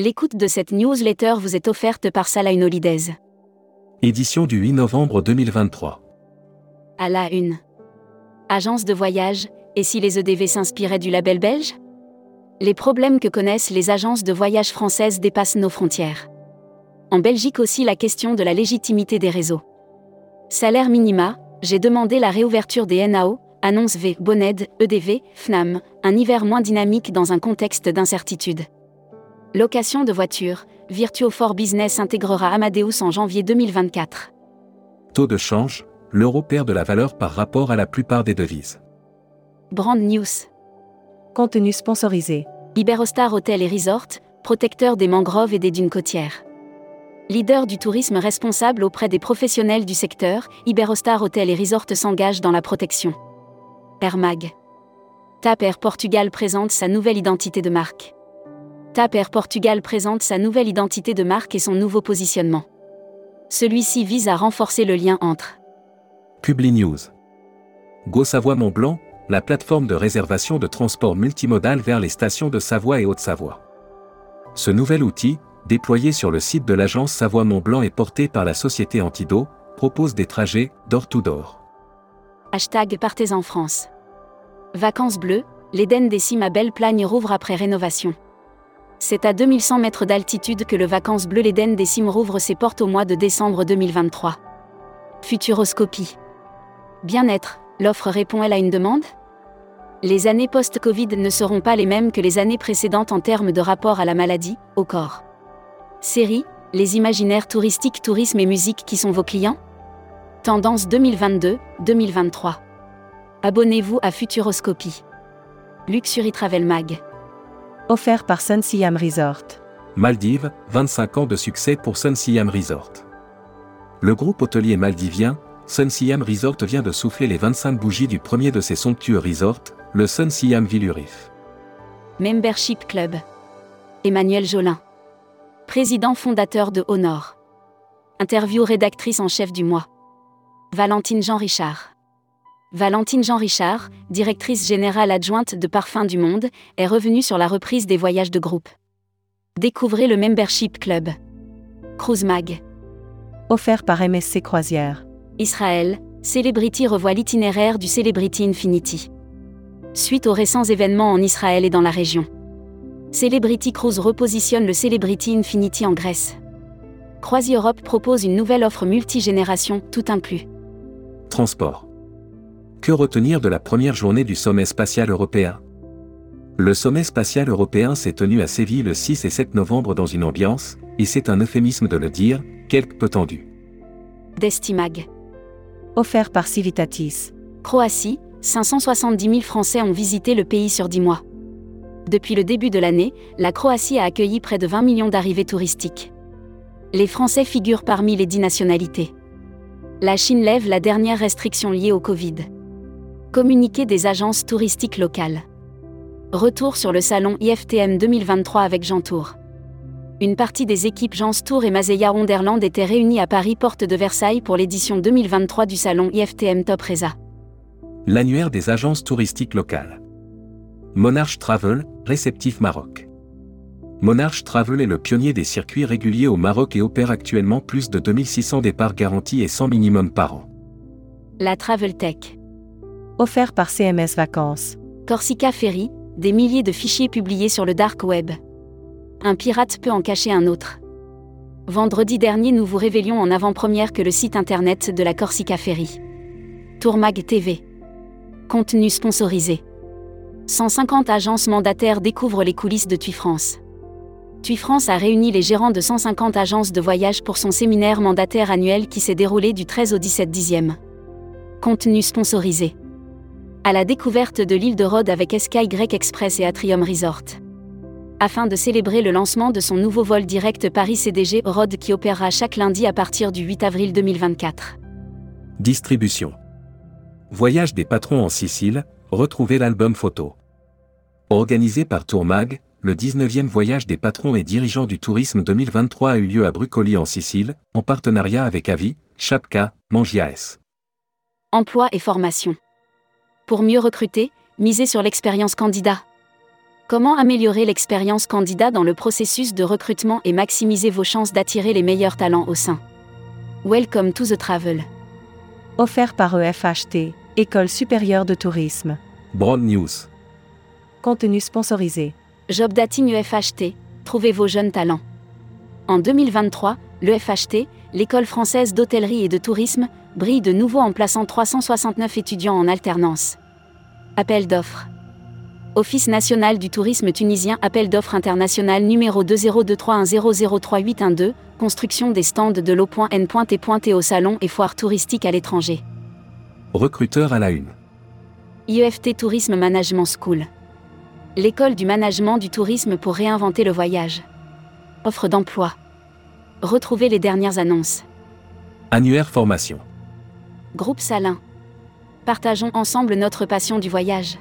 L'écoute de cette newsletter vous est offerte par Salah Holidays. Édition du 8 novembre 2023. À la une. Agence de voyage, et si les EDV s'inspiraient du label belge? Les problèmes que connaissent les agences de voyage françaises dépassent nos frontières. En Belgique aussi la question de la légitimité des réseaux. Salaire minima, j'ai demandé la réouverture des NAO, annonce V, Boned, EDV, FNAM, un hiver moins dynamique dans un contexte d'incertitude. Location de voitures, Virtuo for Business intégrera Amadeus en janvier 2024. Taux de change, l'euro perd de la valeur par rapport à la plupart des devises. Brand News. Contenu sponsorisé. Iberostar Hotel et Resort, protecteur des mangroves et des dunes côtières. Leader du tourisme responsable auprès des professionnels du secteur, Iberostar Hotel et Resort s'engage dans la protection. Air Mag. TAP Air Portugal présente sa nouvelle identité de marque. TAP Air Portugal présente sa nouvelle identité de marque et son nouveau positionnement. Celui-ci vise à renforcer le lien entre Publi News. Go Savoie Mont Blanc, la plateforme de réservation de transport multimodal vers les stations de Savoie et Haute-Savoie. Ce nouvel outil, déployé sur le site de l'agence Savoie Mont Blanc et porté par la société Antido, propose des trajets door-to-door. Hashtag Partez en France. Vacances bleues, l'Éden des cimes à Belle-Plagne rouvre après rénovation. C'est à 2100 mètres d'altitude que le Vacances bleues l'Éden des cimes rouvre ses portes au mois de décembre 2023. Futuroscopie. Bien-être, l'offre répond-elle à une demande? Les années post-Covid ne seront pas les mêmes que les années précédentes en termes de rapport à la maladie, au corps. Série, les imaginaires touristiques, tourisme et musique qui sont vos clients? Tendance 2022-2023. Abonnez-vous à Futuroscopie. Luxury Travel Mag. Offert par Sun Siam Resort. Maldives, 25 ans de succès pour Sun Siam Resort. Le groupe hôtelier maldivien, Sun Siam Resort vient de souffler les 25 bougies du premier de ses somptueux resorts, le Sun Siam Villurif. Membership Club. Emmanuel Jolin. Président fondateur de Honor. Interview rédactrice en chef du mois. Valentine Jean Richard. Valentine Jean Richard, directrice générale adjointe de Parfums du Monde, est revenue sur la reprise des voyages de groupe. Découvrez le Membership Club. Cruise Mag. Offert par MSC Croisière. Israël, Celebrity revoit l'itinéraire du Celebrity Infinity. Suite aux récents événements en Israël et dans la région. Celebrity Cruise repositionne le Celebrity Infinity en Grèce. Croisi Europe propose une nouvelle offre multigénération, tout inclus. Transport. Que retenir de la première journée du sommet spatial européen Le sommet spatial européen s'est tenu à Séville le 6 et 7 novembre dans une ambiance, et c'est un euphémisme de le dire, quelque peu tendue. Destimag. Offert par Civitatis. Croatie, 570 000 Français ont visité le pays sur 10 mois. Depuis le début de l'année, la Croatie a accueilli près de 20 millions d'arrivées touristiques. Les Français figurent parmi les 10 nationalités. La Chine lève la dernière restriction liée au Covid. Communiqué des agences touristiques locales. Retour sur le salon IFTM 2023 avec Jean Tour. Une partie des équipes Jean Tour et Mazeya Wonderland étaient réunies à Paris Porte de Versailles pour l'édition 2023 du salon IFTM Top Reza. L'annuaire des agences touristiques locales. Monarch Travel, réceptif Maroc. Monarch Travel est le pionnier des circuits réguliers au Maroc et opère actuellement plus de 2600 départs garantis et 100 minimum par an. La Travel Tech. Offert par CMS Vacances. Corsica Ferry, des milliers de fichiers publiés sur le dark web. Un pirate peut en cacher un autre. Vendredi dernier, nous vous révélions en avant-première que le site internet de la Corsica Ferry. Tourmag TV. Contenu sponsorisé. 150 agences mandataires découvrent les coulisses de TUI France. A réuni les gérants de 150 agences de voyage pour son séminaire mandataire annuel qui s'est déroulé du 13 au 17 dixième. Contenu sponsorisé. À la découverte de l'île de Rhodes avec SKY Express et Atrium Resort. Afin de célébrer le lancement de son nouveau vol direct Paris-CDG Rhodes qui opérera chaque lundi à partir du 8 avril 2024. Distribution. Voyage des patrons en Sicile, retrouvez l'album photo. Organisé par Tourmag, le 19e voyage des patrons et dirigeants du tourisme 2023 a eu lieu à Brucoli en Sicile, en partenariat avec Avi, Chapka, Mangiaes. Emploi et formation. Pour mieux recruter, misez sur l'expérience candidat. Comment améliorer l'expérience candidat dans le processus de recrutement et maximiser vos chances d'attirer les meilleurs talents au sein? Welcome to the travel. Offert par EFHT, École supérieure de tourisme. Broad News. Contenu sponsorisé. Job Dating UFHT, trouvez vos jeunes talents. En 2023, l'EFHT, l'école française d'hôtellerie et de tourisme, brille de nouveau en plaçant 369 étudiants en alternance. Appel d'offres. Office national du tourisme tunisien Appel d'offres international numéro 202310038112, construction des stands de l'eau.n.t.t au salon et foire touristique à l'étranger. Recruteur à la une. IEFT Tourisme Management School. L'école du management du tourisme pour réinventer le voyage. Offre d'emploi. Retrouvez les dernières annonces. Annuaire formation. Groupe Salin. Partageons ensemble notre passion du voyage.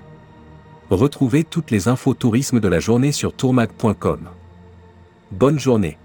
Retrouvez toutes les infos tourisme de la journée sur tourmag.com. Bonne journée.